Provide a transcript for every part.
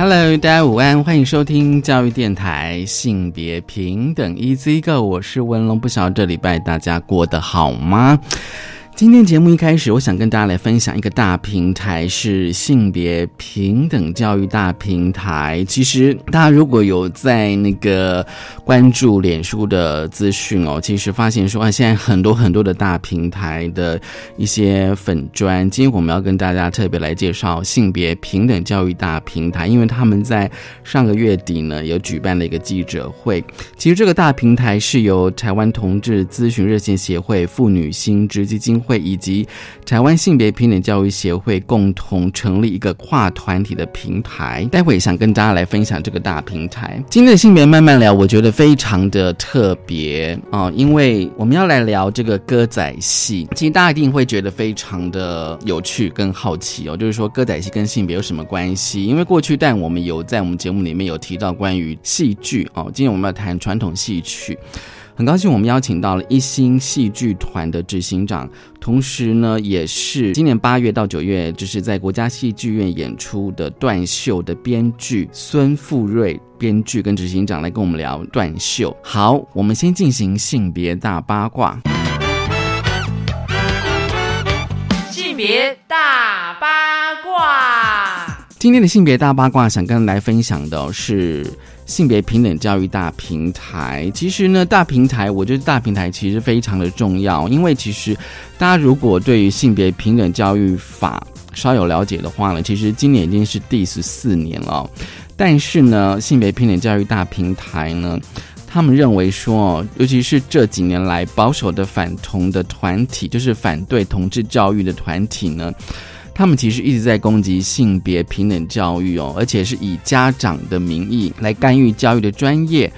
Hello，大家午安，欢迎收听教育电台性别平等 Easy Go，我是文龙，不晓得这礼拜大家过得好吗？今天节目一开始，我想跟大家来分享一个大平台，是性别平等教育大平台。其实大家如果有在那个关注脸书的资讯哦，其实发现说啊，现在很多很多的大平台的一些粉砖。今天我们要跟大家特别来介绍性别平等教育大平台，因为他们在上个月底呢有举办了一个记者会。其实这个大平台是由台湾同志咨询热线协会、妇女新知基金。会以及台湾性别平等教育协会共同成立一个跨团体的平台，待会想跟大家来分享这个大平台。今天的性别慢慢聊，我觉得非常的特别啊，因为我们要来聊这个歌仔戏。其实大家一定会觉得非常的有趣跟好奇哦，就是说歌仔戏跟性别有什么关系？因为过去但我们有在我们节目里面有提到关于戏剧哦，今天我们要谈传统戏曲。很高兴我们邀请到了一星戏剧团的执行长，同时呢，也是今年八月到九月就是在国家戏剧院演出的《断袖》的编剧孙富瑞编剧跟执行长来跟我们聊《断袖》。好，我们先进行性别大八卦。性别大八卦，今天的性别大八卦，想跟来分享的是。性别平等教育大平台，其实呢，大平台，我觉得大平台其实非常的重要，因为其实大家如果对于性别平等教育法稍有了解的话呢，其实今年已经是第十四年了。但是呢，性别平等教育大平台呢，他们认为说，尤其是这几年来保守的反同的团体，就是反对同志教育的团体呢。他们其实一直在攻击性别平等教育哦，而且是以家长的名义来干预教育的专业，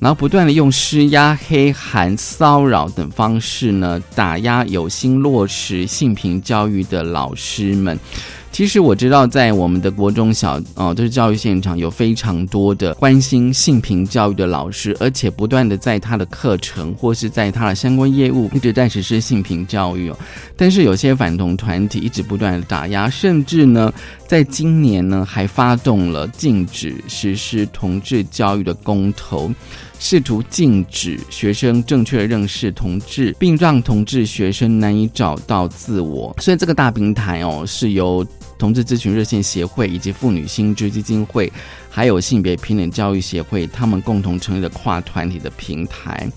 然后不断的用施压、黑函、骚扰等方式呢，打压有心落实性平教育的老师们。其实我知道，在我们的国中小哦，都是教育现场有非常多的关心性平教育的老师，而且不断的在他的课程或是在他的相关业务一直在实施性平教育哦。但是有些反同团体一直不断的打压，甚至呢，在今年呢还发动了禁止实施同志教育的公投，试图禁止学生正确认识同志，并让同志学生难以找到自我。所以这个大平台哦，是由同志咨询热线协会以及妇女心知基金会，还有性别平等教育协会，他们共同成立的跨团体的平台。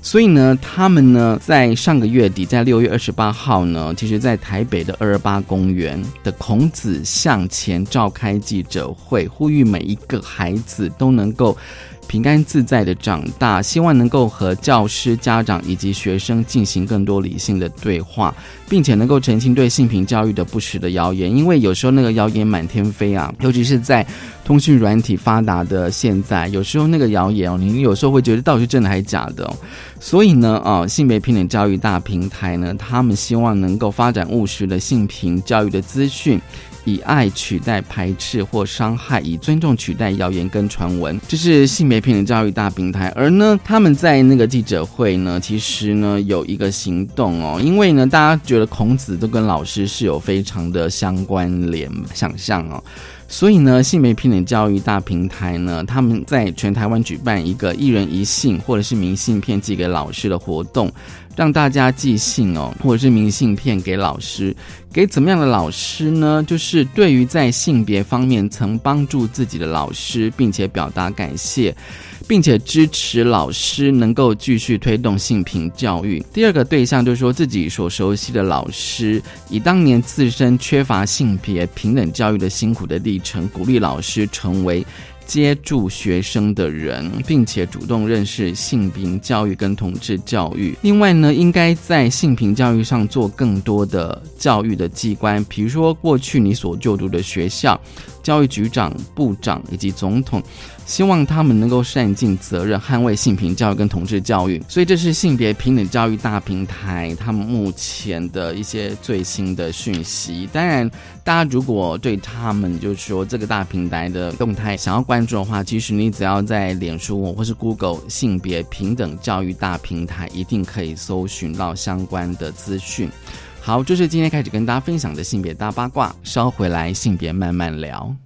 所以呢，他们呢在上个月底，在六月二十八号呢，其实在台北的二二八公园的孔子向前召开记者会，呼吁每一个孩子都能够。平安自在的长大，希望能够和教师、家长以及学生进行更多理性的对话，并且能够澄清对性平教育的不实的谣言。因为有时候那个谣言满天飞啊，尤其是在通讯软体发达的现在，有时候那个谣言哦，你有时候会觉得到底是真的还是假的。所以呢，啊，性别平等教育大平台呢，他们希望能够发展务实的性平教育的资讯。以爱取代排斥或伤害，以尊重取代谣言跟传闻，这是性别平等教育大平台。而呢，他们在那个记者会呢，其实呢有一个行动哦，因为呢，大家觉得孔子都跟老师是有非常的相关联想象哦，所以呢，性别平等教育大平台呢，他们在全台湾举办一个一人一信或者是明信片寄给老师的活动。让大家寄信哦，或者是明信片给老师，给怎么样的老师呢？就是对于在性别方面曾帮助自己的老师，并且表达感谢，并且支持老师能够继续推动性平教育。第二个对象就是说自己所熟悉的老师，以当年自身缺乏性别平等教育的辛苦的历程，鼓励老师成为。接住学生的人，并且主动认识性平教育跟同志教育。另外呢，应该在性平教育上做更多的教育的机关，比如说过去你所就读的学校。教育局长、部长以及总统，希望他们能够善尽责任，捍卫性平教育跟同志教育。所以这是性别平等教育大平台他们目前的一些最新的讯息。当然，大家如果对他们就是说这个大平台的动态想要关注的话，其实你只要在脸书或是 Google 性别平等教育大平台，一定可以搜寻到相关的资讯。好，这是今天开始跟大家分享的性别大八卦。稍回来，性别慢慢聊。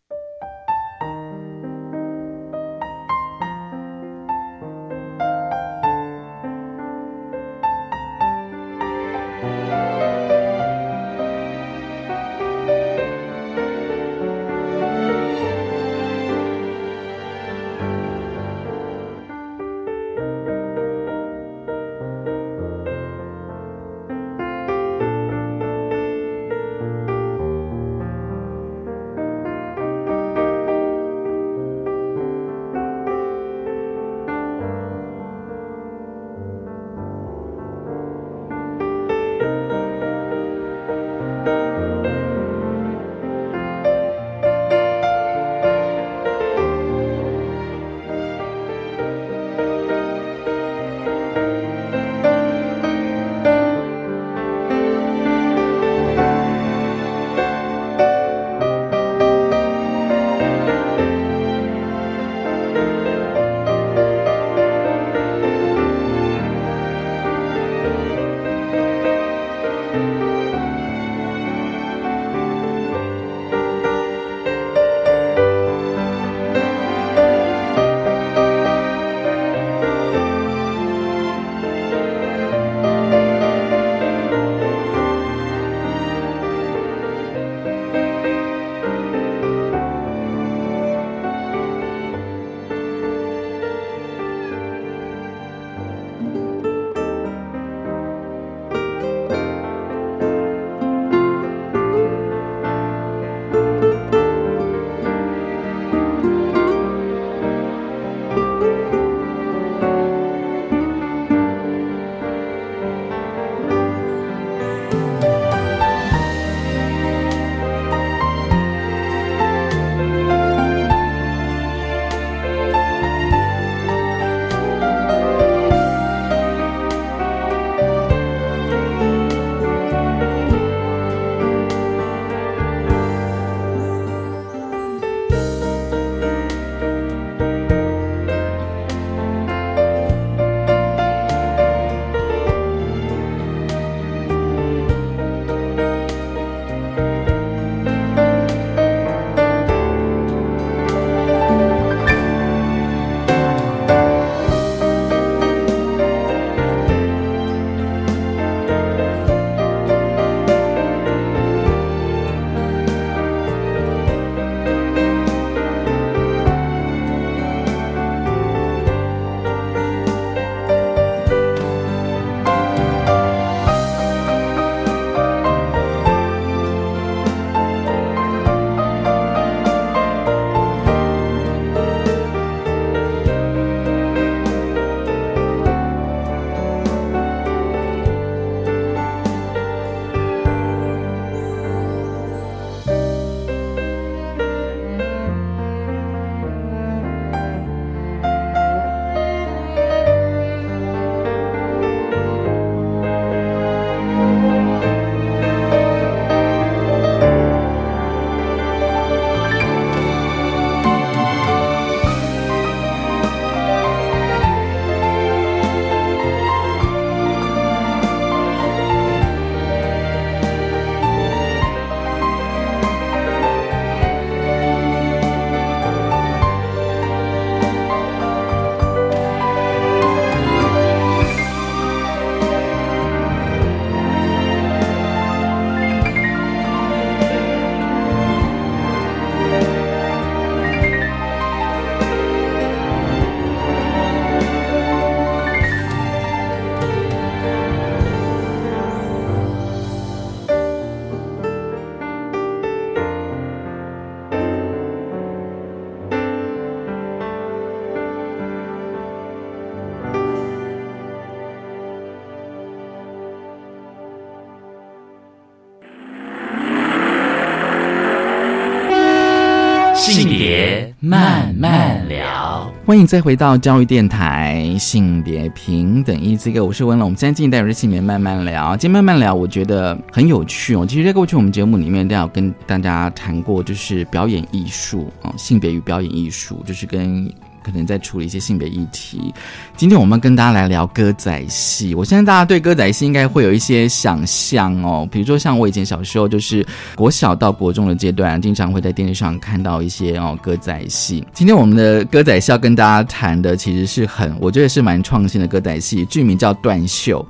慢慢聊，欢迎再回到教育电台性别平等一这个，我是温龙。我们现在进一代是性别慢慢聊，今天慢慢聊，我觉得很有趣哦。其实，在过去我们节目里面都有跟大家谈过，就是表演艺术啊，性别与表演艺术，就是跟。可能在处理一些性别议题。今天我们跟大家来聊歌仔戏。我相信大家对歌仔戏应该会有一些想象哦，比如说像我以前小时候，就是国小到国中的阶段，经常会在电视上看到一些哦歌仔戏。今天我们的歌仔戏要跟大家谈的，其实是很我觉得是蛮创新的歌仔戏，剧名叫《断袖》。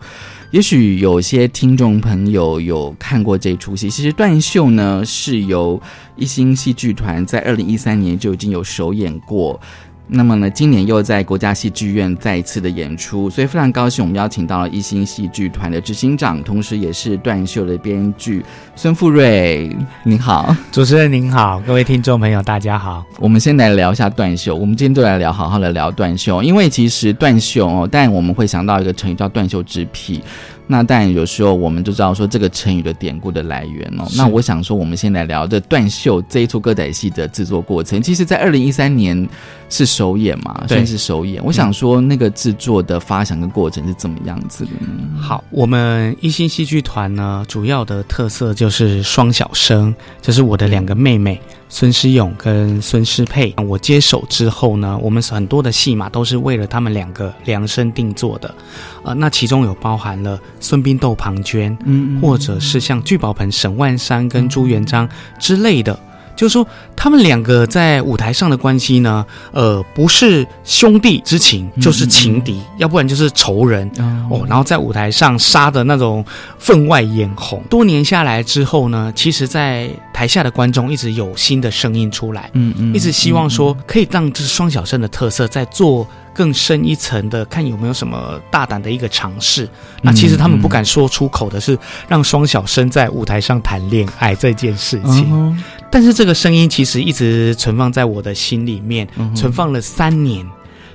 也许有些听众朋友有看过这出戏。其实《断袖》呢是由一星戏剧团在二零一三年就已经有首演过。那么呢，今年又在国家戏剧院再一次的演出，所以非常高兴，我们邀请到了一星戏剧团的执行长，同时也是断袖的编剧孙富瑞。您好，主持人您好，各位听众朋友大家好。我们先来聊一下断袖，我们今天就来聊，好好的聊断袖，因为其实断袖哦，但我们会想到一个成语叫断袖之癖。那但有时候我们就知道说这个成语的典故的来源哦。那我想说，我们先来聊这断袖这一出歌仔戏的制作过程。其实，在二零一三年是首演嘛，算是首演。我想说，那个制作的发想跟过程是怎么样子的？好，我们一星戏剧团呢，主要的特色就是双小生，就是我的两个妹妹。孙思勇跟孙诗佩，我接手之后呢，我们很多的戏码都是为了他们两个量身定做的，呃，那其中有包含了孙膑斗庞涓，嗯，或者是像聚宝盆沈万山跟朱元璋之类的。就是说，他们两个在舞台上的关系呢，呃，不是兄弟之情，就是情敌，要不然就是仇人哦。然后在舞台上杀的那种分外眼红。多年下来之后呢，其实，在台下的观众一直有新的声音出来，嗯嗯，一直希望说可以让这双小生的特色在做。更深一层的，看有没有什么大胆的一个尝试。那其实他们不敢说出口的是，让双小生在舞台上谈恋爱这件事情。但是这个声音其实一直存放在我的心里面，存放了三年。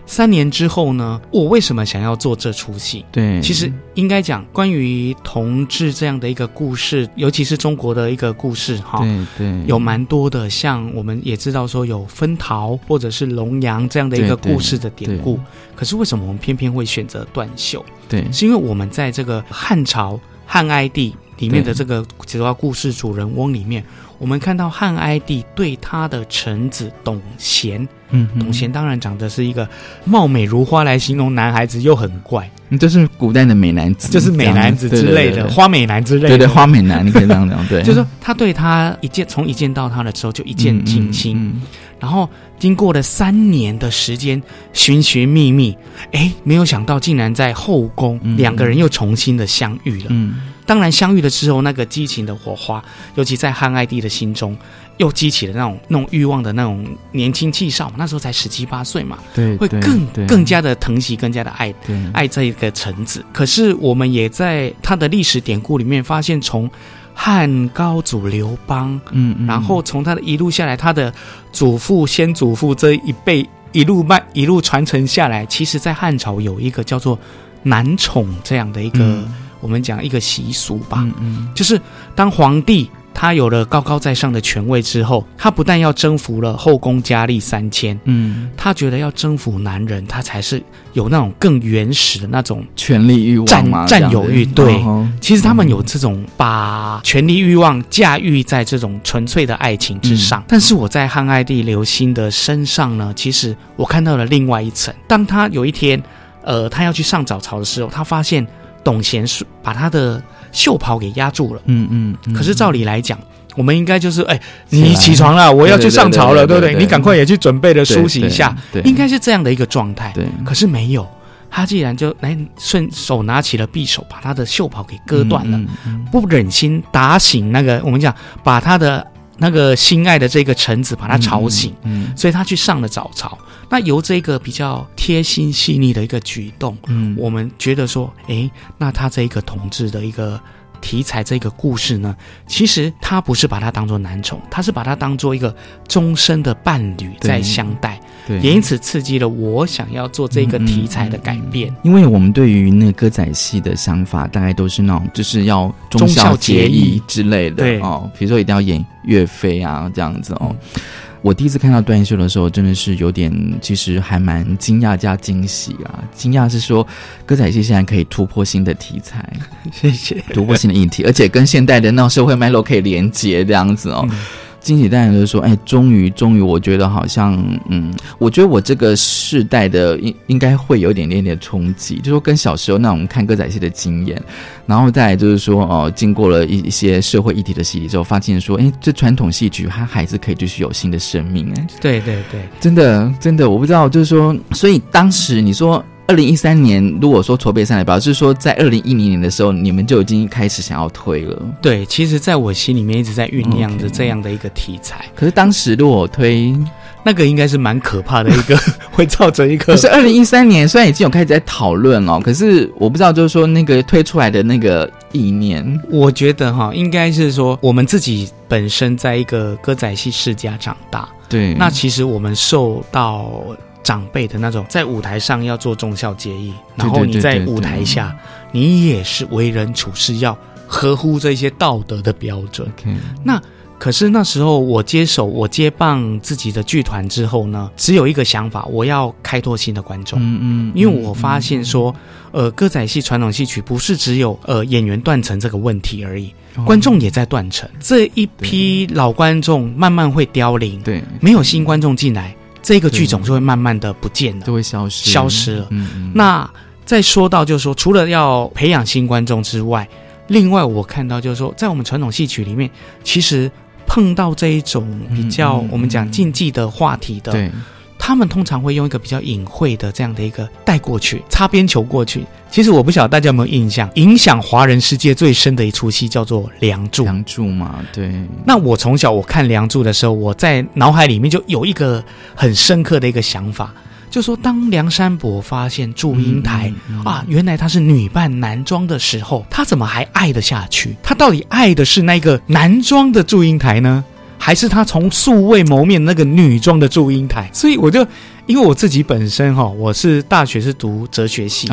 三年之后呢？我为什么想要做这出戏？对，其实应该讲关于同志这样的一个故事，尤其是中国的一个故事，哈，对对，有蛮多的。像我们也知道说有分桃或者是龙阳这样的一个故事的典故，可是为什么我们偏偏会选择断袖？对，是因为我们在这个汉朝汉哀帝里面的这个主要故事主人翁里面。我们看到汉哀帝对他的臣子董贤，嗯，董贤当然长得是一个貌美如花来形容男孩子又很怪，就是古代的美男子，就是美男子之类的花美男之类的，对对，花美男你可以这样讲，对，就是说他对他一见从一见到他的时候就一见倾心，然后经过了三年的时间寻寻觅觅，哎，没有想到竟然在后宫两个人又重新的相遇了，嗯。当然，相遇了之后，那个激情的火花，尤其在汉哀帝的心中，又激起了那种那种欲望的那种年轻气少嘛。那时候才十七八岁嘛，对，会更更加的疼惜，更加的爱爱这一个臣子。可是，我们也在他的历史典故里面发现，从汉高祖刘邦，嗯，然后从他的一路下来，他的祖父、先祖父这一辈一路慢一路传承下来，其实，在汉朝有一个叫做男宠这样的一个。我们讲一个习俗吧，就是当皇帝他有了高高在上的权位之后，他不但要征服了后宫佳丽三千，嗯，他觉得要征服男人，他才是有那种更原始的那种权力欲望、占占有欲。对，其实他们有这种把权力欲望驾驭在这种纯粹的爱情之上。但是我在汉哀帝刘欣的身上呢，其实我看到了另外一层。当他有一天，呃，他要去上早朝的时候，他发现。董贤是把他的袖袍给压住了，嗯嗯。可是照理来讲，我们应该就是，哎，你起床了，我要去上朝了，对不对？你赶快也去准备的梳洗一下，应该是这样的一个状态。对，可是没有，他既然就来顺手拿起了匕首，把他的袖袍给割断了，不忍心打醒那个我们讲，把他的那个心爱的这个臣子把他吵醒，嗯所以他去上了早朝。那由这个比较贴心细腻的一个举动，嗯，我们觉得说，诶，那他这一个统治的一个题材，这个故事呢，其实他不是把他当做男宠，他是把他当做一个终身的伴侣在相待，对，也因此刺激了我想要做这个题材的改变。因为我们对于那个歌仔戏的想法，大概都是那种就是要忠孝节义之类的，对哦，比如说一定要演岳飞啊这样子哦。我第一次看到段秀的时候，真的是有点，其实还蛮惊讶加惊喜啊。惊讶是说，歌仔戏现在可以突破新的题材，谢谢。突破新的议题，而且跟现代的那种社会脉络可以连接这样子哦。惊喜当然就是说，哎，终于，终于，我觉得好像，嗯，我觉得我这个世代的应应该会有一点点点冲击，就说跟小时候那种看歌仔戏的经验，然后再就是说，哦，经过了一一些社会议题的洗礼之后，发现说，哎，这传统戏曲它还是可以继续有新的生命，哎，对对对，真的真的，我不知道，就是说，所以当时你说。二零一三年，如果说筹备上来，表示说在二零一零年的时候，你们就已经开始想要推了。对，其实在我心里面一直在酝酿着这样的一个题材。可是当时如果推，那个应该是蛮可怕的一个，会造成一个。可是二零一三年虽然已经有开始在讨论哦，可是我不知道就是说那个推出来的那个意念，我觉得哈，应该是说我们自己本身在一个歌仔戏世家长大，对，那其实我们受到。长辈的那种，在舞台上要做忠孝节义，然后你在舞台下，你也是为人处事要合乎这些道德的标准。那可是那时候我接手我接棒自己的剧团之后呢，只有一个想法，我要开拓新的观众。嗯嗯，因为我发现说，呃，歌仔戏传统戏曲不是只有呃演员断层这个问题而已，观众也在断层。这一批老观众慢慢会凋零，对，没有新观众进来。这个剧种就会慢慢的不见了，就会消失，消失了。嗯那再说到就是说，除了要培养新观众之外，另外我看到就是说，在我们传统戏曲里面，其实碰到这一种比较我们讲禁忌的话题的。对。他们通常会用一个比较隐晦的这样的一个带过去，擦边球过去。其实我不晓得大家有没有印象，影响华人世界最深的一出戏叫做《梁祝》。梁祝嘛，对。那我从小我看《梁祝》的时候，我在脑海里面就有一个很深刻的一个想法，就说当梁山伯发现祝英台啊，原来她是女扮男装的时候，他怎么还爱得下去？他到底爱的是那个男装的祝英台呢？还是他从素未谋面那个女装的祝英台，所以我就因为我自己本身哈，我是大学是读哲学系，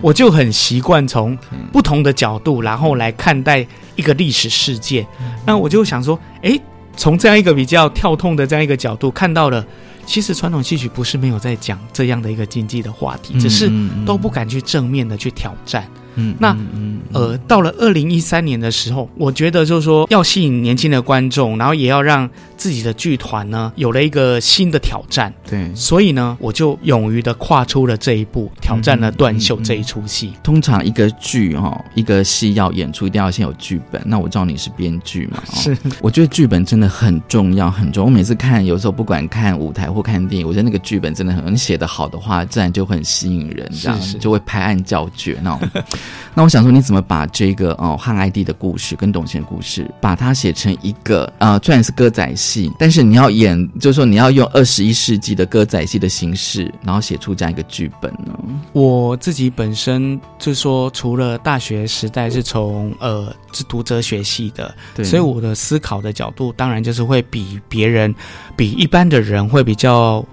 我就很习惯从不同的角度，然后来看待一个历史事件。那我就想说，哎，从这样一个比较跳痛的这样一个角度，看到了其实传统戏曲不是没有在讲这样的一个经济的话题，只是都不敢去正面的去挑战。嗯，那呃，到了二零一三年的时候，我觉得就是说要吸引年轻的观众，然后也要让自己的剧团呢有了一个新的挑战。对，所以呢，我就勇于的跨出了这一步，挑战了断袖这一出戏。通常一个剧哈，一个戏要演出，一定要先有剧本。那我知道你是编剧嘛？是，我觉得剧本真的很重要，很重要。我每次看，有时候不管看舞台或看电影，我觉得那个剧本真的很，你写的好的话，自然就很吸引人，这样就会拍案叫绝那种。那我想说，你怎么把这个哦汉哀帝的故事跟董贤的故事，把它写成一个呃，虽然是歌仔戏，但是你要演，就是说你要用二十一世纪的歌仔戏的形式，然后写出这样一个剧本呢？我自己本身就是说，除了大学时代是从呃是读哲学系的，所以我的思考的角度当然就是会比别人，比一般的人会比较。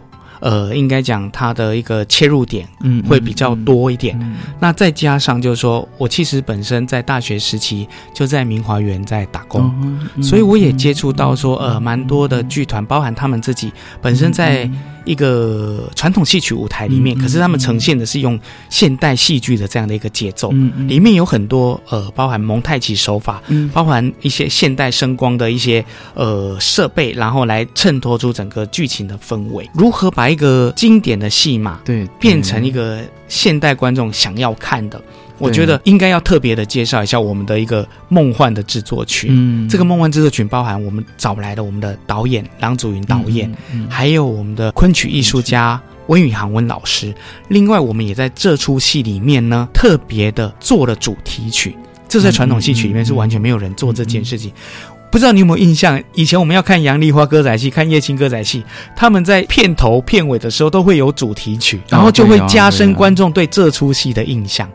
呃，应该讲它的一个切入点，嗯，会比较多一点。那再加上就是说，我其实本身在大学时期就在明华园在打工，所以我也接触到说，呃，蛮多的剧团，包含他们自己本身在。一个传统戏曲舞台里面，可是他们呈现的是用现代戏剧的这样的一个节奏，里面有很多呃，包含蒙太奇手法，包含一些现代声光的一些呃设备，然后来衬托出整个剧情的氛围。如何把一个经典的戏码对变成一个现代观众想要看的？我觉得应该要特别的介绍一下我们的一个梦幻的制作群。嗯，这个梦幻制作群包含我们找来的我们的导演郎祖云导演，还有我们的昆曲艺术家温宇航温老师。另外，我们也在这出戏里面呢，特别的做了主题曲。这在传统戏曲里面是完全没有人做这件事情。不知道你有没有印象？以前我们要看杨丽花歌仔戏、看叶青歌仔戏，他们在片头片尾的时候都会有主题曲，然后就会加深观众对这出戏的印象。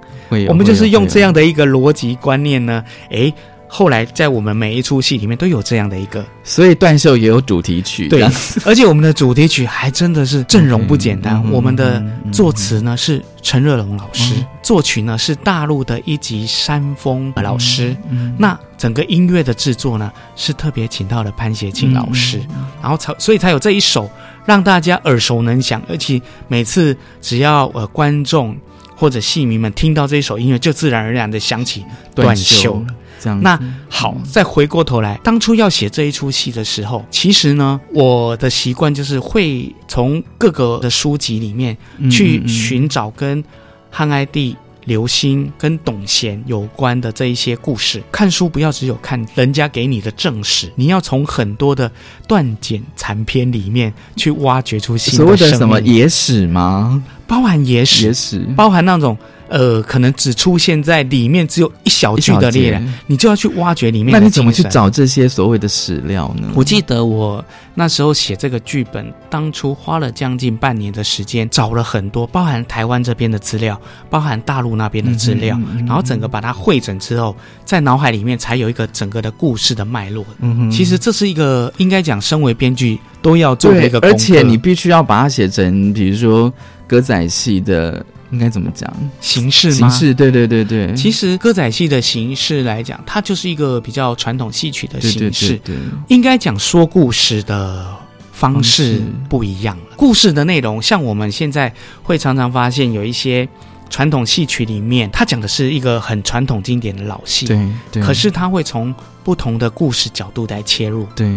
我们就是用这样的一个逻辑观念呢，哎，后来在我们每一出戏里面都有这样的一个，所以断袖也有主题曲，对，而且我们的主题曲还真的是阵容不简单。我们的作词呢是陈热龙老师，作曲呢是大陆的一级山峰老师，那整个音乐的制作呢，是特别请到了潘协庆老师，然后才所以才有这一首让大家耳熟能详，而且每次只要呃观众或者戏迷们听到这一首音乐，就自然而然的想起断袖了。这样子那好，再回过头来，当初要写这一出戏的时候，其实呢，我的习惯就是会从各个的书籍里面去寻找跟汉哀帝、刘星跟董贤有关的这一些故事。看书不要只有看人家给你的正史，你要从很多的断简残篇里面去挖掘出新所谓的什么野史吗？包含野史野，史包含那种呃，可能只出现在里面只有一小句的猎人，你就要去挖掘里面。那你怎么去？找这些所谓的史料呢？我记得我那时候写这个剧本，当初花了将近半年的时间，找了很多，包含台湾这边的资料，包含大陆那边的资料，然后整个把它汇整之后，在脑海里面才有一个整个的故事的脉络。嗯哼其实这是一个应该讲，身为编剧都要做的一个，功课，而且你必须要把它写成，比如说歌仔戏的，应该怎么讲？形式吗？形式，对对对对，其实歌仔戏的形式来讲，它就是一个比较传统戏曲的对对形式。对对，应该讲说故事的方式方式不一样了。故事的内容，像我们现在会常常发现有一些传统戏曲里面，它讲的是一个很传统经典的老戏，对对，可是它会从不同的故事角度来切入，对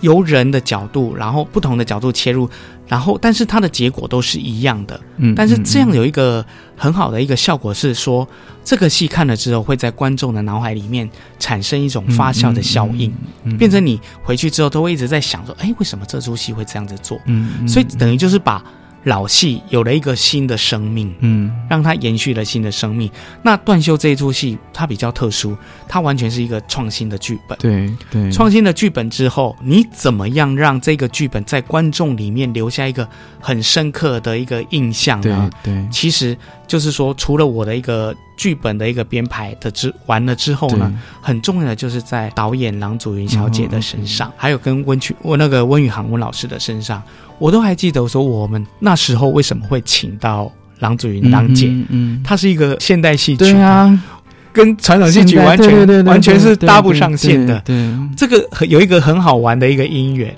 由人的角度，然后不同的角度切入，然后但是它的结果都是一样的。嗯，但是这样嗯有一个很好的一个效果是说，这个戏看了之后会在观众的脑海里面产生一种发酵的效应，，嗯变成你回去之后都会一直在想说，哎，为什么这出戏会这样子做？嗯，嗯所以等于就是把老戏有了一个新的生命，嗯让它延续了新的生命。那断袖这一出戏它比较特殊，它完全是一个创新的剧本。对对创新的剧本之后，你怎么样让这个剧本在观众里面留下一个很深刻的一个印象呢？对其实就是说，除了我的一个剧本的一个编排的之完了之后呢，很重要的就是在导演郎祖云小姐的身上，还有跟温曲我那个温宇航温老师的身上，我都还记得说我们那时候为什么会请到郎祖云当姐。嗯嗯，她是一个现代戏曲，对，啊，跟传统戏曲完全完全是搭不上线的。对，对这个很有一个很好玩的一个因缘。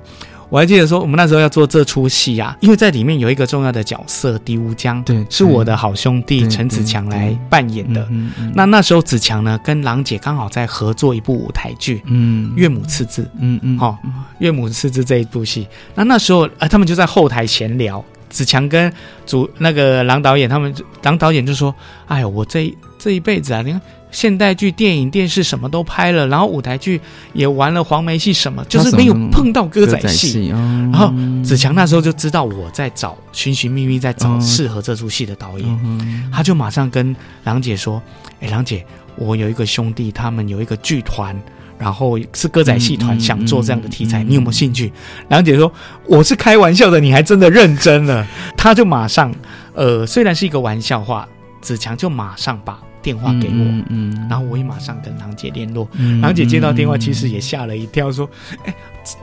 我还记得说，我们那时候要做这出戏啊，因为在里面有一个重要的角色狄乌江，对是我的好兄弟对陈子强来扮演的。那那时候子强呢，跟郎姐刚好在合作一部舞台剧《嗯岳母刺字》。嗯嗯好、岳母刺字这一部戏，那那时候呃，他们就在后台闲聊。子强跟主那个郎导演他们，郎导演就说：“哎呦，我这一这一辈子啊，你看现代剧、电影、电视什么都拍了，然后舞台剧也玩了，黄梅戏什么，就是没有碰到歌仔戏。然然后子强那时候就知道我在找寻寻觅觅，在找嗯适合这出戏的导演，嗯他就马上跟郎姐说：“哎，郎姐，我有一个兄弟，他们有一个剧团，然后是歌仔戏团，想做这样的题材，嗯嗯你有没有兴趣？”梁姐说：“我是开玩笑的，你还真的认真了。”他就马上，呃，虽然是一个玩笑话，子强就马上把电话给我，嗯嗯，然后我也马上跟郎姐联络。嗯郎姐接到电话，其实也吓了一跳，说：“哎，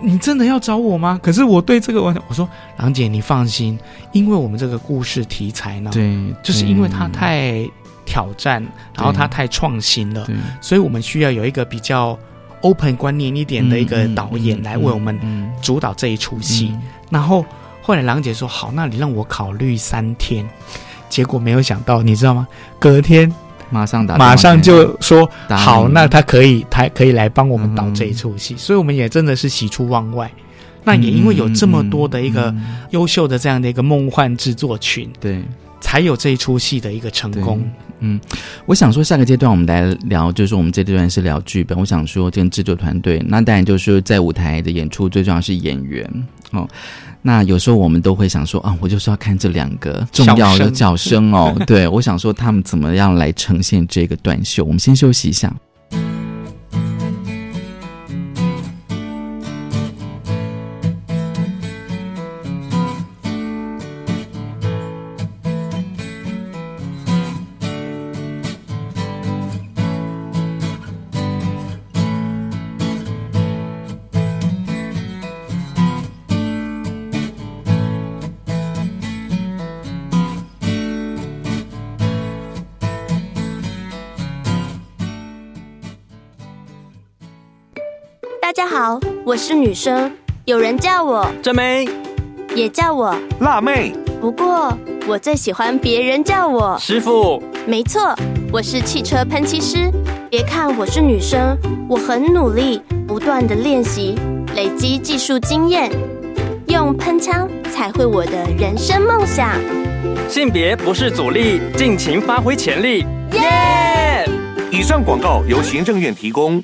你真的要找我吗？可是我对这个玩笑，我说郎姐你放心，因为我们这个故事题材呢，对，就是因为它太挑战，然后它太创新了，所以我们需要有一个比较 open 观念一点的一个导演来为我们嗯主导这一出戏。然后后来郎姐说：“好，那你让我考虑三天。”结果没有想到，你知道吗？隔天马上打马上就说好，那他可以，他可以来帮我们导这一出戏，所以我们也真的是喜出望外。那也因为有这么多的一个嗯。优秀的这样的一个梦幻制作群，对。才有这一出戏的一个成功。嗯，我想说，下个阶段我们来聊，就是我们这阶段是聊剧本。我想说，跟制作团队，那当然就是在舞台的演出，最重要是演员哦。那有时候我们都会想说啊，我就是要看这两个重要的角声哦。对，我想说他们怎么样来呈现这个短袖。我们先休息一下。是女生，有人叫我真美，也叫我辣妹。不过我最喜欢别人叫我师傅。没错，我是汽车喷漆师。别看我是女生，我很努力，不断的练习，累积技术经验，用喷枪才会我的人生梦想。性别不是阻力，尽情发挥潜力，耶！以上广告由行政院提供。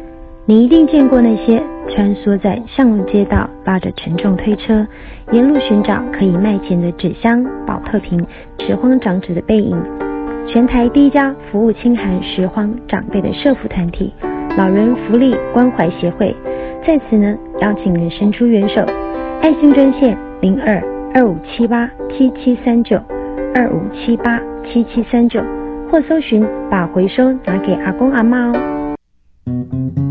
你一定见过那些穿梭在巷路街道、拉着沉重推车、沿路寻找可以卖钱的纸箱、保特瓶、拾荒长者的背影。全台第一家服务清寒拾荒长辈的社福团体——老人福利关怀协会，在此呢邀请您伸出援手。爱心专线零二二五七八七七三九二五七八七七三九，或搜寻把回收拿给阿公阿妈哦。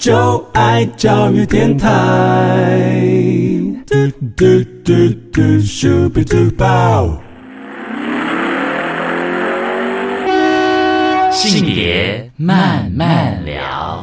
就爱教育电台。性别慢慢聊，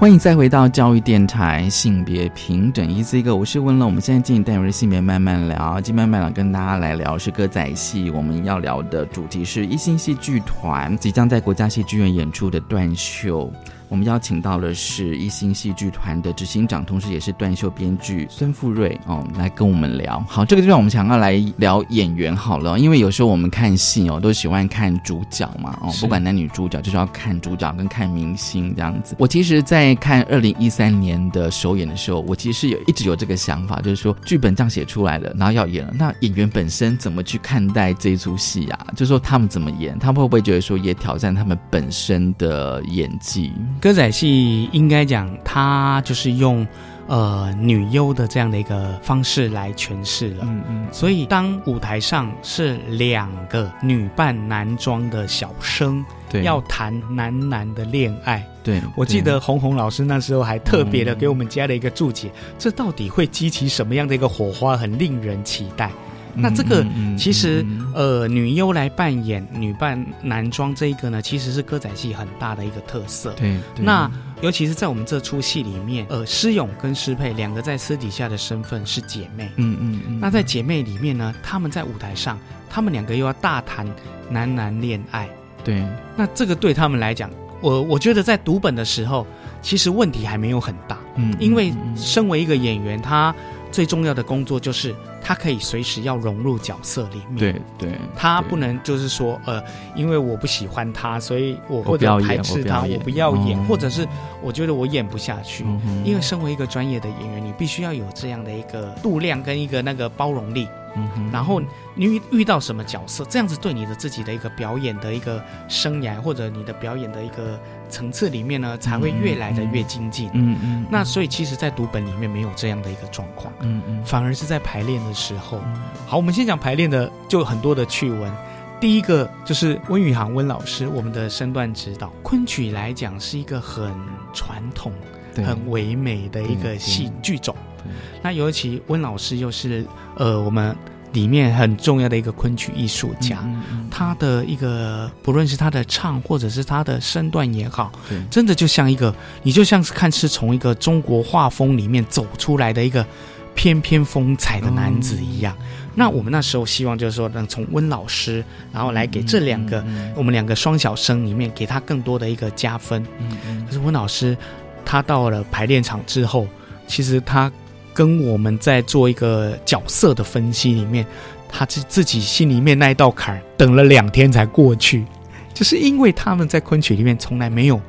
欢迎再回到教育电台性别平等一字一个，我是温乐。我们现在进行单元是性别慢慢聊，今天慢慢聊跟大家来聊是歌仔戏，我们要聊的主题是一星戏剧团即将在国家戏剧院演出的断袖。我们邀请到的是一星戏剧团的执行长，同时也是断袖编剧孙富瑞哦，来跟我们聊。好，这个地方我们想要来聊演员好了，因为有时候我们看戏哦，都喜欢看主角嘛哦，不管男女主角，就是要看主角跟看明星这样子。我其实，在看二零一三年的首演的时候，我其实有一直有这个想法，就是说剧本这样写出来了，然后要演了，那演员本身怎么去看待这一出戏啊？就是说他们怎么演，他们会不会觉得说也挑战他们本身的演技？歌仔戏应该讲，它就是用呃女优的这样的一个方式来诠释了。嗯嗯。所以当舞台上是两个女扮男装的小生，对，要谈男男的恋爱。对，我记得红红老师那时候还特别的给我们加了一个注解，这到底会激起什么样的一个火花，很令人期待。那这个其实，呃，女优来扮演女扮男装这一个呢，其实是歌仔戏很大的一个特色。对，那尤其是在我们这出戏里面，呃，施勇跟施佩两个在私底下的身份是姐妹。嗯嗯嗯。那在姐妹里面呢，他们在舞台上，他们两个又要大谈男男恋爱。对。那这个对他们来讲，我我觉得在读本的时候，其实问题还没有很大。嗯。因为身为一个演员，他最重要的工作就是。他可以随时要融入角色里面，对对，他不能就是说，呃，因为我不喜欢他，所以我或者排斥他，我不要演，或者是我觉得我演不下去。因为身为一个专业的演员，你必须要有这样的一个度量跟一个那个包容力。嗯哼，然后你遇到什么角色，这样子对你的自己的一个表演的一个生涯，或者你的表演的一个层次里面呢，才会越来的越精进。嗯嗯。那所以其实，在读本里面没有这样的一个状况。嗯嗯。反而是在排练的时候。好，我们先讲排练的，就很多的趣闻。第一个就是温宇航温老师，我们的身段指导。昆曲来讲是一个很传统、很唯美的一个戏剧种。那尤其温老师又是呃我们里面很重要的一个昆曲艺术家，他的一个不论是他的唱或者是他的身段也好，真的就像一个你就像是看是从一个中国画风里面走出来的一个翩翩风采的男子一样。那我们那时候希望就是说，能从温老师，然后来给这两个、我们两个双小生里面，给他更多的一个加分。可是温老师他到了排练场之后，其实他跟我们在做一个角色的分析里面，他自自己心里面那一道坎儿，等了两天才过去，就是因为他们在昆曲里面从来没有。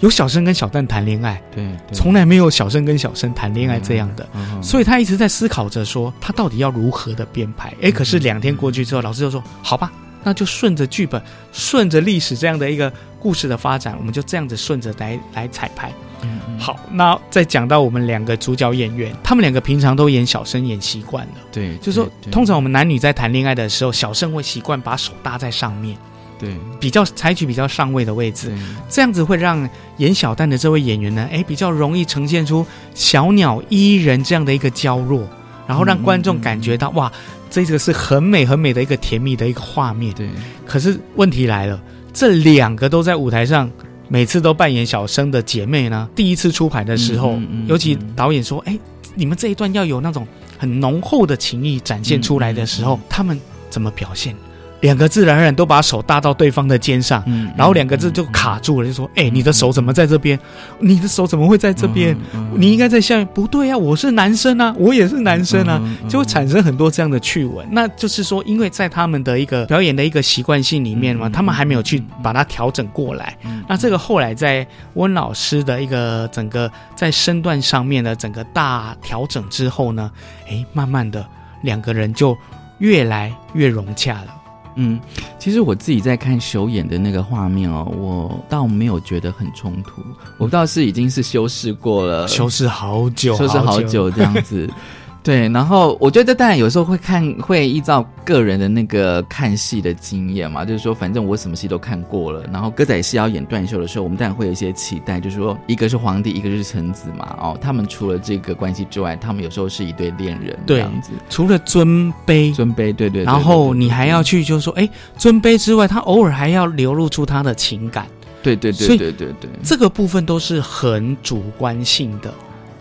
有小生跟小旦谈恋爱，对，从来没有小生跟小生谈恋爱这样的，嗯所以他一直在思考着说，他到底要如何的编排。哎，可是两天过去之后，老师就说，好吧，那就顺着剧本，顺着历史这样的一个故事的发展，我们就这样子顺着来来彩排。嗯好，那再讲到我们两个主角演员，他们两个平常都演小生演习惯了，对，就是说，通常我们男女在谈恋爱的时候，小生会习惯把手搭在上面。对，比较采取比较上位的位置，这样子会让演小旦的这位演员呢，哎，比较容易呈现出小鸟依人这样的一个娇弱，然后让观众感觉到、哇，这个是很美很美的一个甜蜜的一个画面。对，可是问题来了，这两个都在舞台上。每次都扮演小生的姐妹呢，第一次出牌的时候，嗯尤其导演说：“哎，你们这一段要有那种很浓厚的情谊展现出来的时候，他们怎么表现？”两个自然而然都把手搭到对方的肩上，嗯然后两个字就卡住了，就说：“哎、你的手怎么在这边？你的手怎么会在这边？嗯你应该在下面。”不对啊，我是男生啊，我也是男生啊，嗯就会产生很多这样的趣闻。那就是说，因为在他们的一个表演的一个习惯性里面嘛，他们还没有去把它调整过来。那这个后来在温老师的一个整个在身段上面的整个大调整之后呢，哎，慢慢的两个人就越来越融洽了。嗯，其实我自己在看首演的那个画面哦，我倒没有觉得很冲突，我倒是已经是修饰过了，修饰好久，修饰好久这样子。对，然后我觉得当然有时候会看，会依照个人的那个看戏的经验嘛，就是说反正我什么戏都看过了。然后歌仔戏要演断袖的时候，我们当然会有一些期待，就是说一个是皇帝，一个是臣子嘛，哦，他们除了这个关系之外，他们有时候是一对恋人这对样子。除了尊卑，尊卑，对对对然后你还要去就是说，哎，尊卑之外，他偶尔还要流露出他的情感。对对对对对对，这个部分都是很主观性的。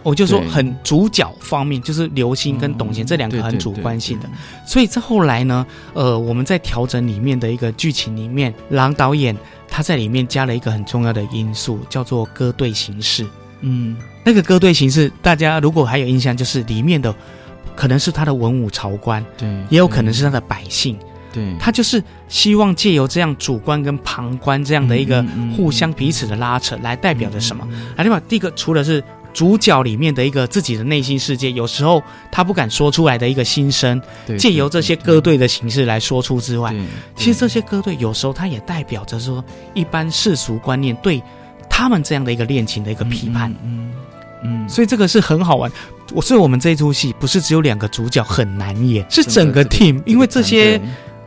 我就说很主角方面，就是刘星跟董贤这两个很主观性的，所以在后来呢，呃，我们在调整里面的一个剧情里面，郎导演他在里面加了一个很重要的因素，叫做歌队形式。嗯，那个歌队形式，大家如果还有印象，就是里面的可能是他的文武朝官，对，也有可能是他的百姓。对，他就是希望借由这样主观跟旁观这样的一个互相彼此的拉扯，来代表着什么？来代表第一个，除了是主角里面的一个自己的内心世界，有时候他不敢说出来的一个心声，借由这些歌队的形式来说出之外，其实这些歌队有时候它也代表着说一般世俗观念对他们这样的一个恋情的一个批判。嗯嗯，所以这个是很好玩。我所以我们这一出戏不是只有两个主角很难演，是整个 team，因为这些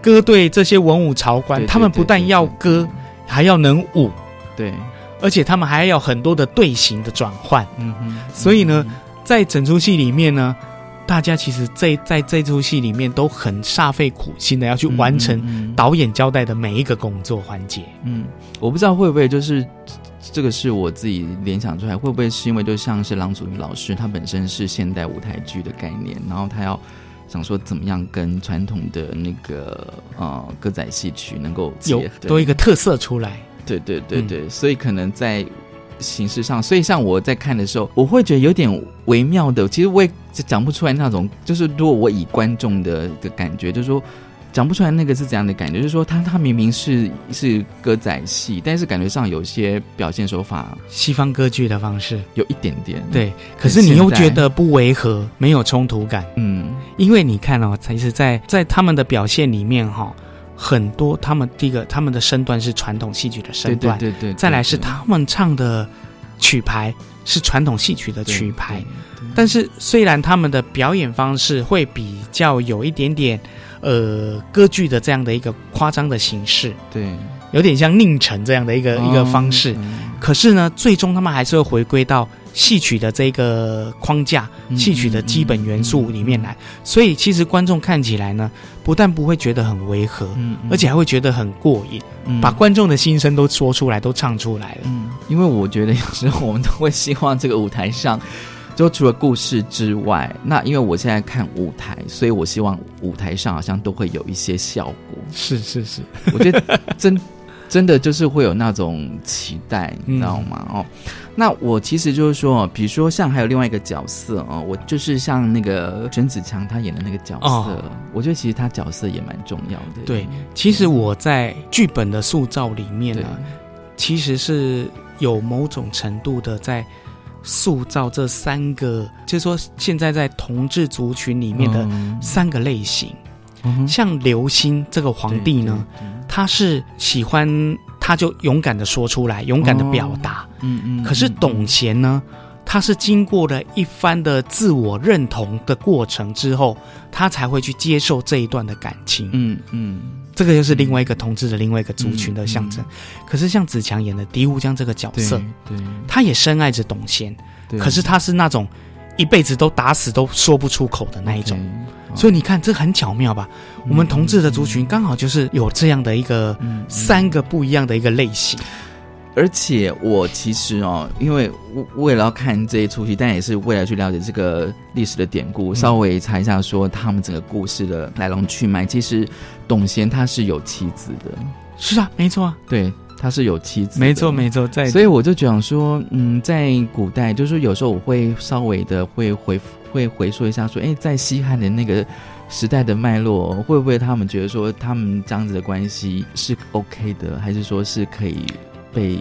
歌队、这些文武朝官，他们不但要歌，还要能舞，对，而且他们还要很多的队形的转换。嗯哼，所以呢，在整出戏里面呢，大家其实这在这出戏里面都很煞费苦心的要去完成导演交代的每一个工作环节。嗯，我不知道会不会就是这个是我自己联想出来，会不会是因为就像是郎祖筠老师，他本身是现代舞台剧的概念，然后他要想说怎么样跟传统的那个呃歌仔戏曲能够有结合多一个特色出来。对对对对，所以可能在形式上，所以像我在看的时候，我会觉得有点微妙的，其实我也讲不出来那种，就是如果我以观众的的感觉，就是说。讲不出来那个是怎样的感觉，就是说他他明明是是歌仔戏，但是感觉上有些表现手法西方歌剧的方式有一点点。对，可是你又觉得不违和，没有冲突感，嗯，因为你看哦，其实在在他们的表现里面哈、很多他们第一个他们的身段是传统戏曲的身段，对对对对再来是他们唱的曲牌是传统戏曲的曲牌，但是虽然他们的表演方式会比较有一点点呃歌剧的这样的一个夸张的形式，对，有点像宁城这样的一个、一个方式，可是呢，最终他们还是会回归到戏曲的这个框架、戏曲的基本元素里面来。所以其实观众看起来呢，不但不会觉得很违和，而且还会觉得很过瘾，嗯把观众的心声都说出来，都唱出来了。嗯，因为我觉得有时候我们都会希望这个舞台上就除了故事之外，那因为我现在看舞台，所以我希望舞台上好像都会有一些效果。是是是，我觉得真 真的就是会有那种期待，你知道吗？哦，那我其实就是说，比如说像还有另外一个角色哦，我就是像那个甄子强他演的那个角色，我觉得其实他角色也蛮重要的。对，其实我在剧本的塑造里面呢，其实是有某种程度的在。塑造这三个，就是说，现在在同志族群里面的三个类型，像刘星这个皇帝呢，他是喜欢，他就勇敢的说出来，勇敢的表达。嗯嗯。可是董贤呢，他是经过了一番的自我认同的过程之后，他才会去接受这一段的感情。嗯嗯。这个就是另外一个同志的另外一个族群的象征，可是像子强演的狄乌江这个角色，对，他也深爱着董贤，可是他是那种一辈子都打死都说不出口的那一种，所以你看这很巧妙吧？我们同志的族群刚好就是有这样的一个三个不一样的一个类型。而且我其实哦，因为为了要看这一出戏，但也是为了去了解这个历史的典故，稍微查一下说他们整个故事的来龙去脉。其实董贤他是有妻子的，是啊，没错啊，对，他是有妻子，没错没错。在所以我就讲说，嗯，在古代，就是有时候我会稍微的会回会回溯一下说，哎，在西汉的那个时代的脉络，会不会他们觉得说他们这样子的关系是 OK 的，还是说是可以？被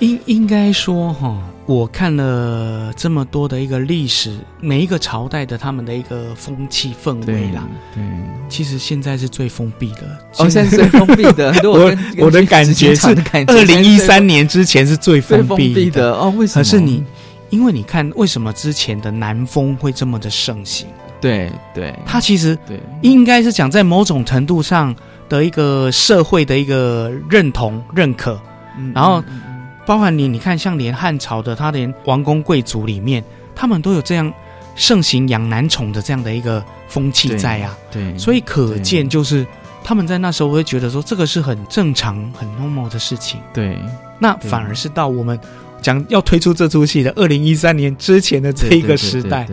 应应该说哈，我看了这么多的一个历史，每一个朝代的他们的一个风气氛围啦。对，其实现在是最封闭的。哦，现在是最封闭的。我我的感觉是，二零一三年之前是最封闭的。哦，为什么？可是你，因为你看，为什么之前的南风会这么的盛行？对对，它其实对，应该是讲在某种程度上的一个社会的一个认同认可。然后，包含你，你看，像连汉朝的，他连王公贵族里面，他们都有这样盛行养男宠的这样的一个风气在啊。对，所以可见就是他们在那时候会觉得说，这个是很正常、很 normal 的事情。对，那反而是到我们讲要推出这出戏的二零一三年之前的这一个时代。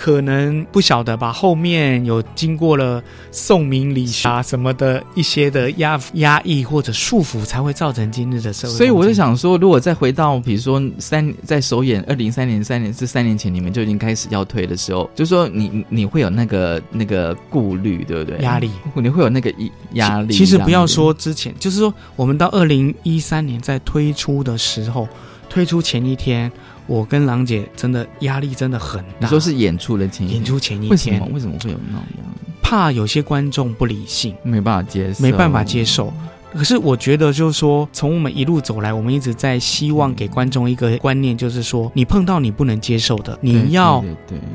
可能不晓得吧，后面有经过了宋明理啊什么的一些的压压抑或者束缚，才会造成今日的社会。所以我就想说，如果再回到比如说三在首演二零三年三年是三年前，你们就已经开始要推的时候，就说你你会有那个那个顾虑，对不对？压力，你会有那个压力。其实不要说之前，就是说我们到二零一三年在推出的时候，推出前一天。我跟郎姐真的压力真的很大。你说是演出的前演出前一天，为什么为什么会有那样？怕有些观众不理性，没办法接受，没办法接受。可是我觉得，就是说，从我们一路走来，我们一直在希望给观众一个观念，就是说，你碰到你不能接受的，你要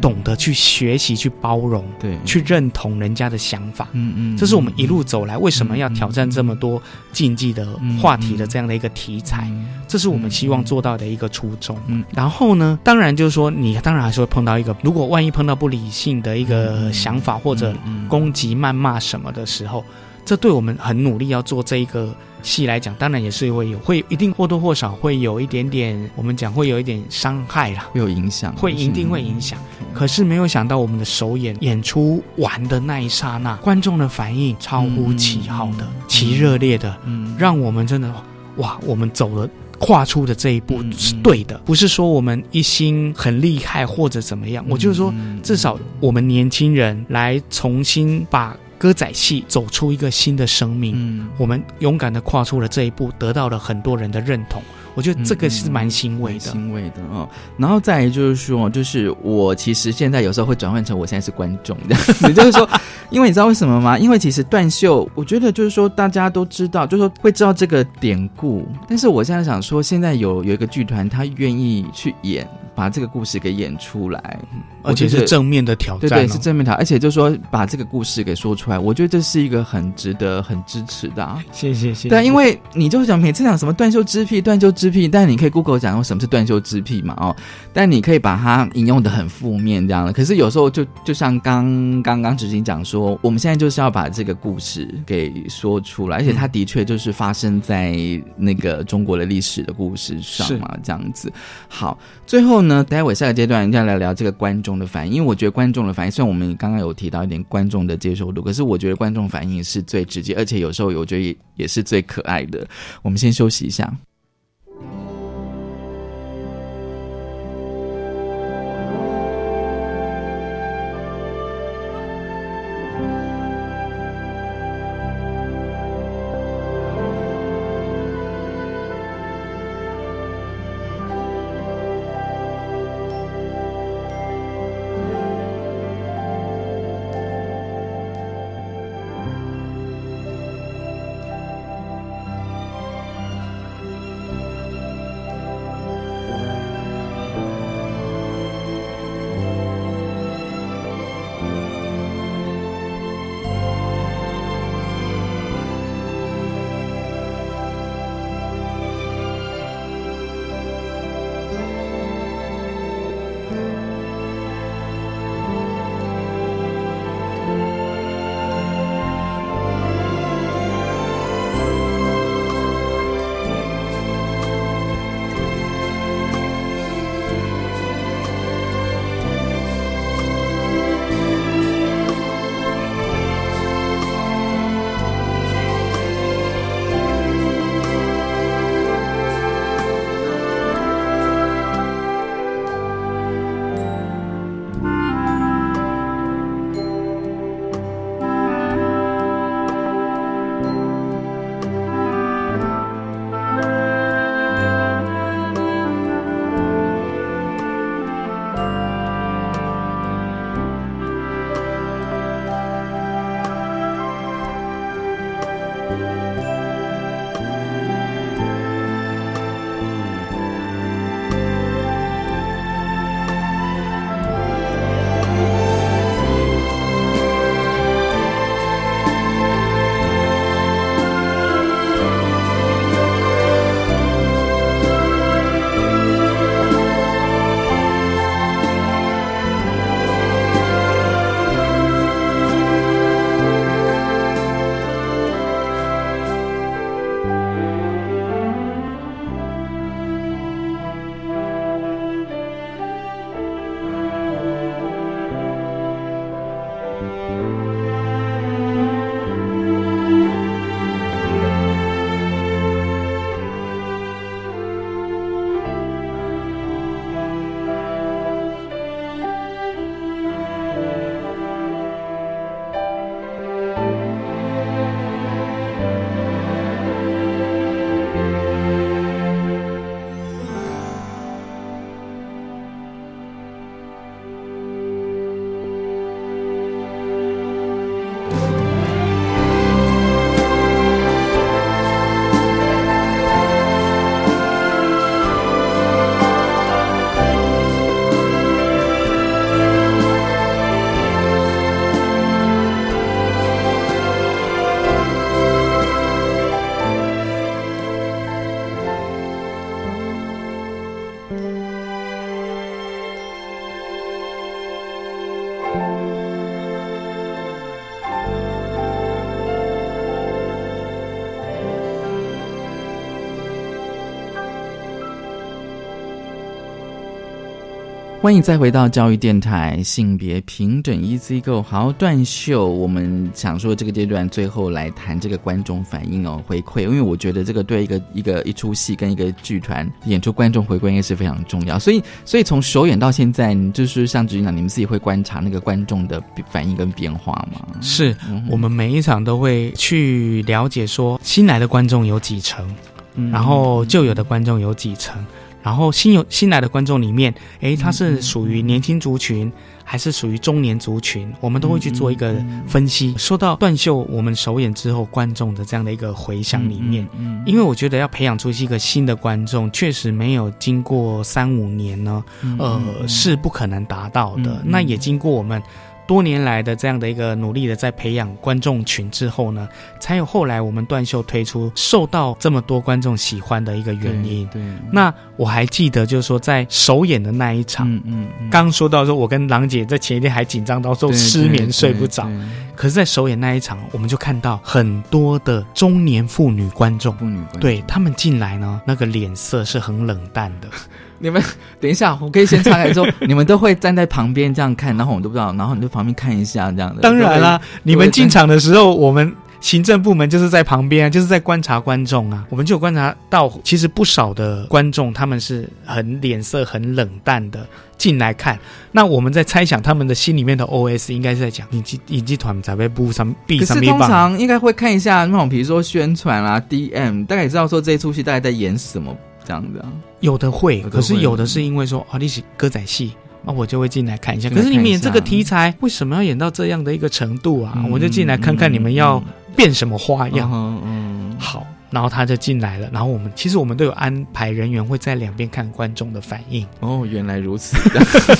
懂得去学习、去包容、对，去认同人家的想法。嗯嗯，这是我们一路走来为什么要挑战这么多禁忌的话题的这样的一个题材，这是我们希望做到的一个初衷。嗯，然后呢，当然就是说，你当然还是会碰到一个，如果万一碰到不理性的一个想法或者攻击、谩骂什么的时候。这对我们很努力要做这一个戏来讲，当然也是会有，会一定或多或少会有一点点，我们讲会有一点伤害啦，会有影响，会一定会影响。可是没有想到，我们的首演演出完的那一刹那，观众的反应超乎其好的，其热烈的，嗯，让我们真的哇，我们走了跨出的这一步是对的，不是说我们一心很厉害或者怎么样，我就是说，至少我们年轻人来重新把。歌仔戏走出一个新的生命，嗯，我们勇敢的跨出了这一步，得到了很多人的认同。我觉得这个是蛮欣慰的，欣慰的哦。然后再就是说，就是我其实现在有时候会转换成我现在是观众这样子，就是说，因为你知道为什么吗？因为其实断袖，我觉得就是说大家都知道，就是说会知道这个典故。但是我现在想说，现在有有一个剧团，他愿意去演，把这个故事给演出来，而且是正面的挑战，对对，是正面挑，而且就是说把这个故事给说出来，我觉得这是一个很值得、很支持的。啊谢谢谢谢。对，因为你就是讲每次讲什么断袖之癖，断袖。之癖，但你可以 Google 讲用什么是断袖之癖嘛？哦，但你可以把它引用的很负面这样的。可是有时候就就像刚刚刚执行讲说，我们现在就是要把这个故事给说出来，而且它的确就是发生在那个中国的历史的故事上嘛，这样子。好，最后呢，待会下个阶段要来聊这个观众的反应，因为我觉得观众的反应，虽然我们刚刚有提到一点观众的接受度，可是我觉得观众反应是最直接，而且有时候我觉得也也是最可爱的。我们先休息一下。欢迎再回到教育电台，性别平等 Easy Go。好，断秀，我们想说这个阶段最后来谈这个观众反应哦，回馈，因为我觉得这个对一个一个一出戏跟一个剧团演出观众回馈应该是非常重要。所以，所以从首演到现在，就是像执行长，你们自己会观察那个观众的反应跟变化吗？是我们每一场都会去了解说新来的观众有几成，然后旧有的观众有几成。然后新有新来的观众里面，诶，他是属于年轻族群，还是属于中年族群？我们都会去做一个分析。说到断袖，我们首演之后观众的这样的一个回响里面，因为我觉得要培养出一个新的观众，确实没有经过三五年呢，呃，是不可能达到的。那也经过我们。多年来的这样的一个努力的在培养观众群之后呢，才有后来我们断袖推出受到这么多观众喜欢的一个原因。对，那我还记得就是说在首演的那一场，嗯嗯，刚说到说我跟郎姐在前一天还紧张到说失眠睡不着，可是，在首演那一场，我们就看到很多的中年妇女观众，妇女观众。对他们进来呢，那个脸色是很冷淡的。你们等一下，我可以先岔开说，你们都会站在旁边这样看，然后我们都不知道，然后你就旁边看一下这样的。当然啦，你们进场的时候，我们行政部门就是在旁边啊，就是在观察观众啊。我们就有观察到，其实不少的观众他们是很脸色很冷淡的进来看。那我们在猜想他们的心里面的 OS 应该是在讲，影集影集团在被布上壁可是通。常应该会看一下那种，比如说宣传啊、DM，大概也知道说这一出戏大概在演什么这样子啊。有的会，可是有的是因为说啊，你是歌仔戏。啊，我就会进来看一下。可是你们演这个题材，为什么要演到这样的一个程度啊？嗯我就进来看看你们要变什么花样。嗯嗯，好，然后他就进来了，然后我们其实我们都有安排人员会在两边看观众的反应。哦，原来如此。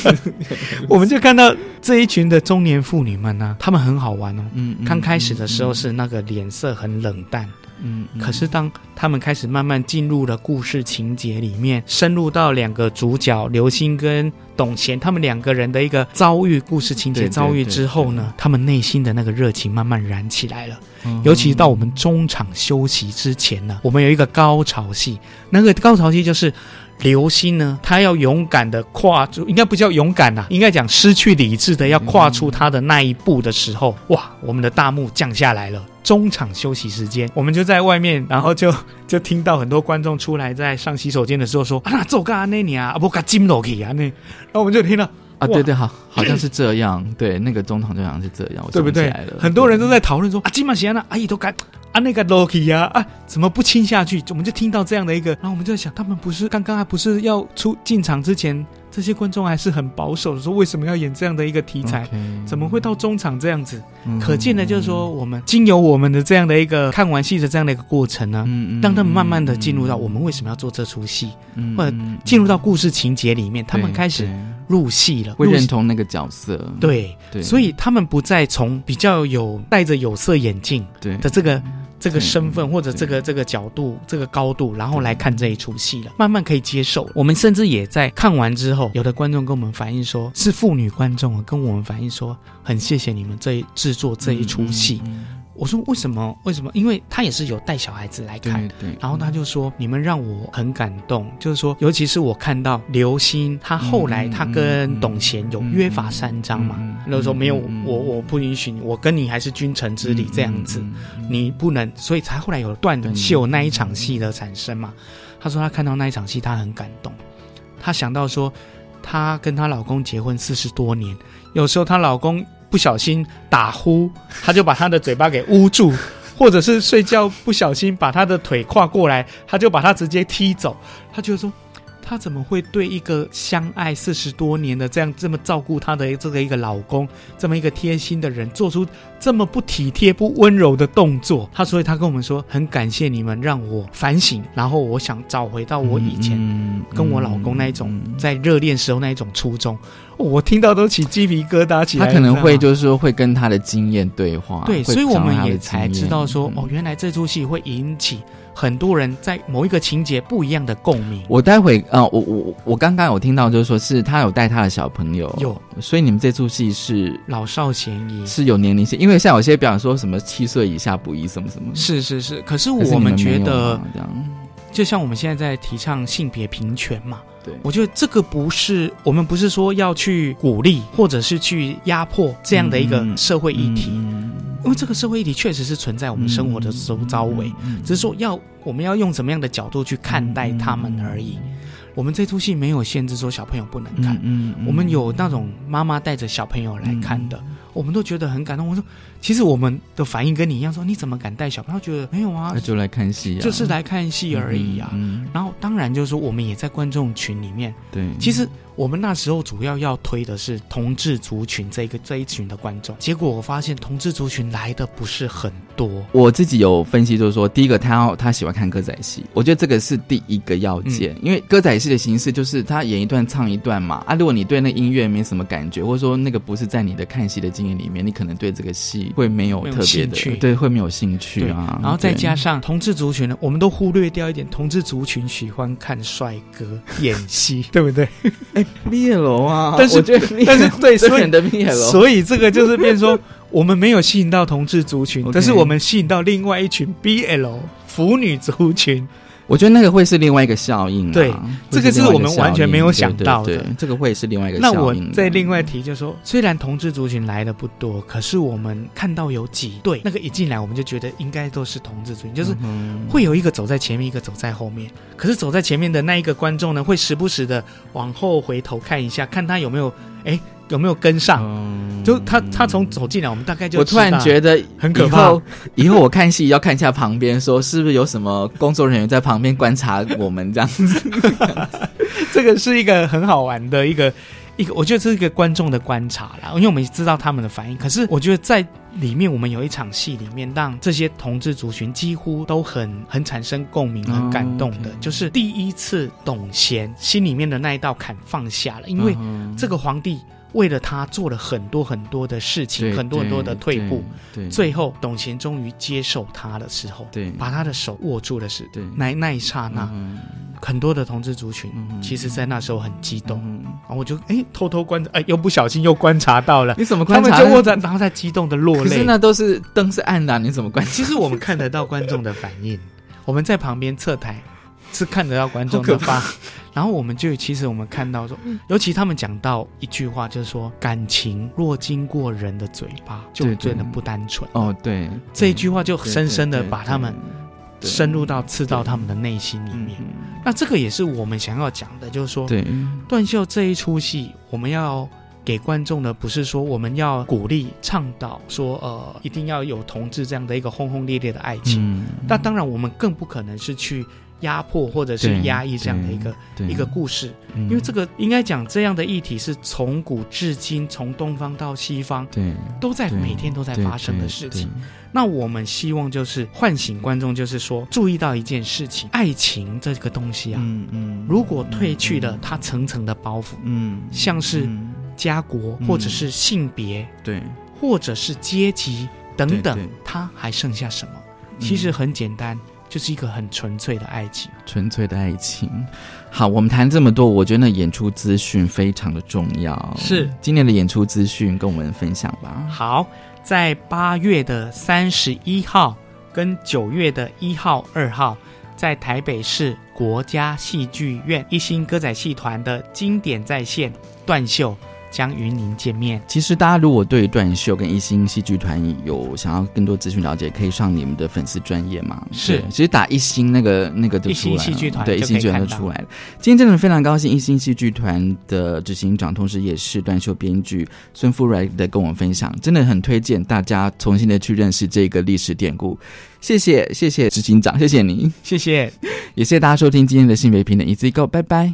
我们就看到这一群的中年妇女们呢、她们很好玩哦。嗯刚开始的时候是那个脸色很冷淡，嗯，可是当他们开始慢慢进入了故事情节里面，深入到两个主角刘星跟董贤他们两个人的一个遭遇、故事情节遭遇之后呢，他们内心的那个热情慢慢燃起来了。嗯尤其到我们中场休息之前呢，我们有一个高潮戏，那个高潮戏就是。刘星呢，他要勇敢的跨出，应该不叫勇敢呐、应该讲失去理智的要跨出他的那一步的时候，哇，我们的大幕降下来了。中场休息时间，我们就在外面，然后就 就听到很多观众出来，在上洗手间的时候说：“啊，那走干那你啊，啊不干金楼去啊那。”然后我们就听到啊，对对，好，好像是这样。对，那个中场就好像是这样，我对不起来了？很多人都在讨论说啊，金马贤啊，阿姨都敢啊那个 Loki 呀啊，怎么不亲下去？我们就听到这样的一个，然后我们就在想，他们不是刚刚还不是要出进场之前，这些观众还是很保守的，说为什么要演这样的一个题材？怎么会到中场这样子？嗯可见的就是说，我们经由我们的这样的一个看完戏的这样的一个过程呢，嗯让他们慢慢的进入到我们为什么要做这出戏，嗯或者进入到故事情节里面，他们开始入戏了，会认同那个角色。对对，所以他们不再从比较有戴着有色眼镜对的这个这个身份或者这个这个角度、这个高度，然后来看这一出戏了，慢慢可以接受。我们甚至也在看完之后，有的观众跟我们反映说，是妇女观众啊，跟我们反映说，很谢谢你们这一制作这一出戏。我说为什么？为什么？因为他也是有带小孩子来看，对对。然后他就说：“你们让我很感动，就是说，尤其是我看到刘星，他后来他跟董贤有约法三章嘛，那时候没有我我不允许你，我跟你还是君臣之礼这样子，你不能，所以才后来有断袖那一场戏的产生嘛。他说他看到那一场戏，他很感动，他想到说，她跟她老公结婚四十多年，有时候她老公不小心打呼，他就把他的嘴巴给捂住，或者是睡觉不小心把他的腿跨过来，他就把他直接踢走。他觉得说，她怎么会对一个相爱四十多年的这样这么照顾她的这个一个老公，这么一个贴心的人，做出这么不体贴、不温柔的动作？她所以她跟我们说，很感谢你们让我反省，然后我想找回到我以前跟我老公那一种在热恋时候那一种初衷。哦我听到都起鸡皮疙瘩起来了。他可能会就是说会跟他的经验对话，对，所以我们也才知道说，嗯哦，原来这出戏会引起很多人在某一个情节不一样的共鸣。我待会啊、呃我我我刚刚有听到，就是说是他有带他的小朋友，有，所以你们这出戏是老少咸宜，是有年龄性，因为像有些表演说什么七岁以下不宜什么什么，是是是，可是我们觉得吗这样，就像我们现在在提倡性别平权嘛，对。我觉得这个不是我们不是说要去鼓励或者是去压迫这样的一个嗯社会议题，因为这个社会议题确实是存在我们生活的周遭围，嗯只是说要我们要用什么样的角度去看待他们而已。我们这出戏没有限制说小朋友不能看，嗯我们有那种妈妈带着小朋友来看的，我们都觉得很感动。我说，其实我们的反应跟你一样，说你怎么敢带小朋友？觉得没有啊那，就来看戏啊，就是来看戏而已啊。嗯，然后当然就是说，我们也在观众群里面，对，其实我们那时候主要要推的是同志族群这一个这一群的观众，结果我发现同志族群来的不是很多。我自己有分析，就是说，第一个他要他喜欢看歌仔戏，我觉得这个是第一个要件，因为歌仔戏的形式就是他演一段唱一段嘛。啊，如果你对那音乐没什么感觉，或者说那个不是在你的看戏的经验里面，你可能对这个戏会没有特别的，对，会没有兴趣啊。然后再加上同志族群呢，我们都忽略掉一点，同志族群喜欢看帅哥演戏，对不对？哎，BL 啊，但是我觉得但是对，所以的 BL，所以这个就是变说，我们没有吸引到同志族群但是我们吸引到另外一群 BL 腐女族群。我觉得那个会是另外一个效应、啊。对会这个是我们完全没有想到的对对对这个会是另外一个那我。再另外提，就是说，虽然同志族群来的不多，可是我们看到有几对，那个一进来我们就觉得应该都是同志族群，就是嗯会有一个走在前面，一个走在后面。可是走在前面的那一个观众呢，会时不时的往后回头看一下，看他有没有哎有没有跟上。就他他从走进来，我们大概就嗯我突然觉得很可怕以后。以后我看戏要看一下旁边，说是不是有什么工作人员在旁边观察我们这样子。这个是一个很好玩的一个一个，我觉得这是一个观众的观察啦，因为我们知道他们的反应。可是我觉得在里面，我们有一场戏里面，让这些同志族群几乎都很很产生共鸣、很感动的，就是第一次董贤心里面的那一道坎放下了，因为嗯这个皇帝。为了他做了很多很多的事情，很多很多的退步，对对。最后董贤终于接受他的时候，对。把他的手握住的是，对。那那一刹那，很多的同志族群，其实在那时候很激动，然后我就哎偷偷观察，哎又不小心又观察到了，你怎么观察他们就握着，然后在激动的落泪。可是那都是灯是暗的啊，你怎么观察？其实我们看得到观众的反应，我们在旁边侧台是看得到观众的发，然后我们就其实我们看到说，尤其他们讲到一句话，就是说感情若经过人的嘴巴，就真的不单纯。哦，对，这一句话就深深的把他们深入到刺到他们的内心里面。那这个也是我们想要讲的，就是说，对。断袖这一出戏，我们要给观众的不是说我们要鼓励倡导说呃一定要有同志这样的一个轰轰烈烈的爱情。嗯。那当然，我们更不可能是去压迫或者是压抑这样的一个一个故事，嗯。因为这个应该讲这样的议题是从古至今，从东方到西方，对都在每天都在发生的事情。那我们希望就是唤醒观众，就是说注意到一件事情：爱情这个东西啊，嗯嗯如果褪去了它层层的包袱，嗯，像是家国嗯或者是性别，对，或者是阶级等等它还剩下什么？其实很简单，就是一个很纯粹的爱情。纯粹的爱情。好，我们谈这么多，我觉得演出资讯非常的重要。是今年的演出资讯，跟我们分享吧。好，在八月的三十一号跟九月的一号、二号，在台北市国家戏剧院一星歌仔戏团的经典在线断袖将与您见面。其实大家如果对断袖跟一星戏剧团有想要更多资讯了解，可以上你们的粉丝专业嘛。是其实打一星那个那个就出来了，戏剧团对，一就星剧团就出来了。今天真的非常高兴，一星戏剧团的执行长，同时也是断袖编剧孙富瑞的跟我们分享，真的很推荐大家重新的去认识这个历史典故。谢谢谢谢执行长，谢谢您，谢谢，也 谢谢大家收听今天的性别平等 Easy Go，拜拜。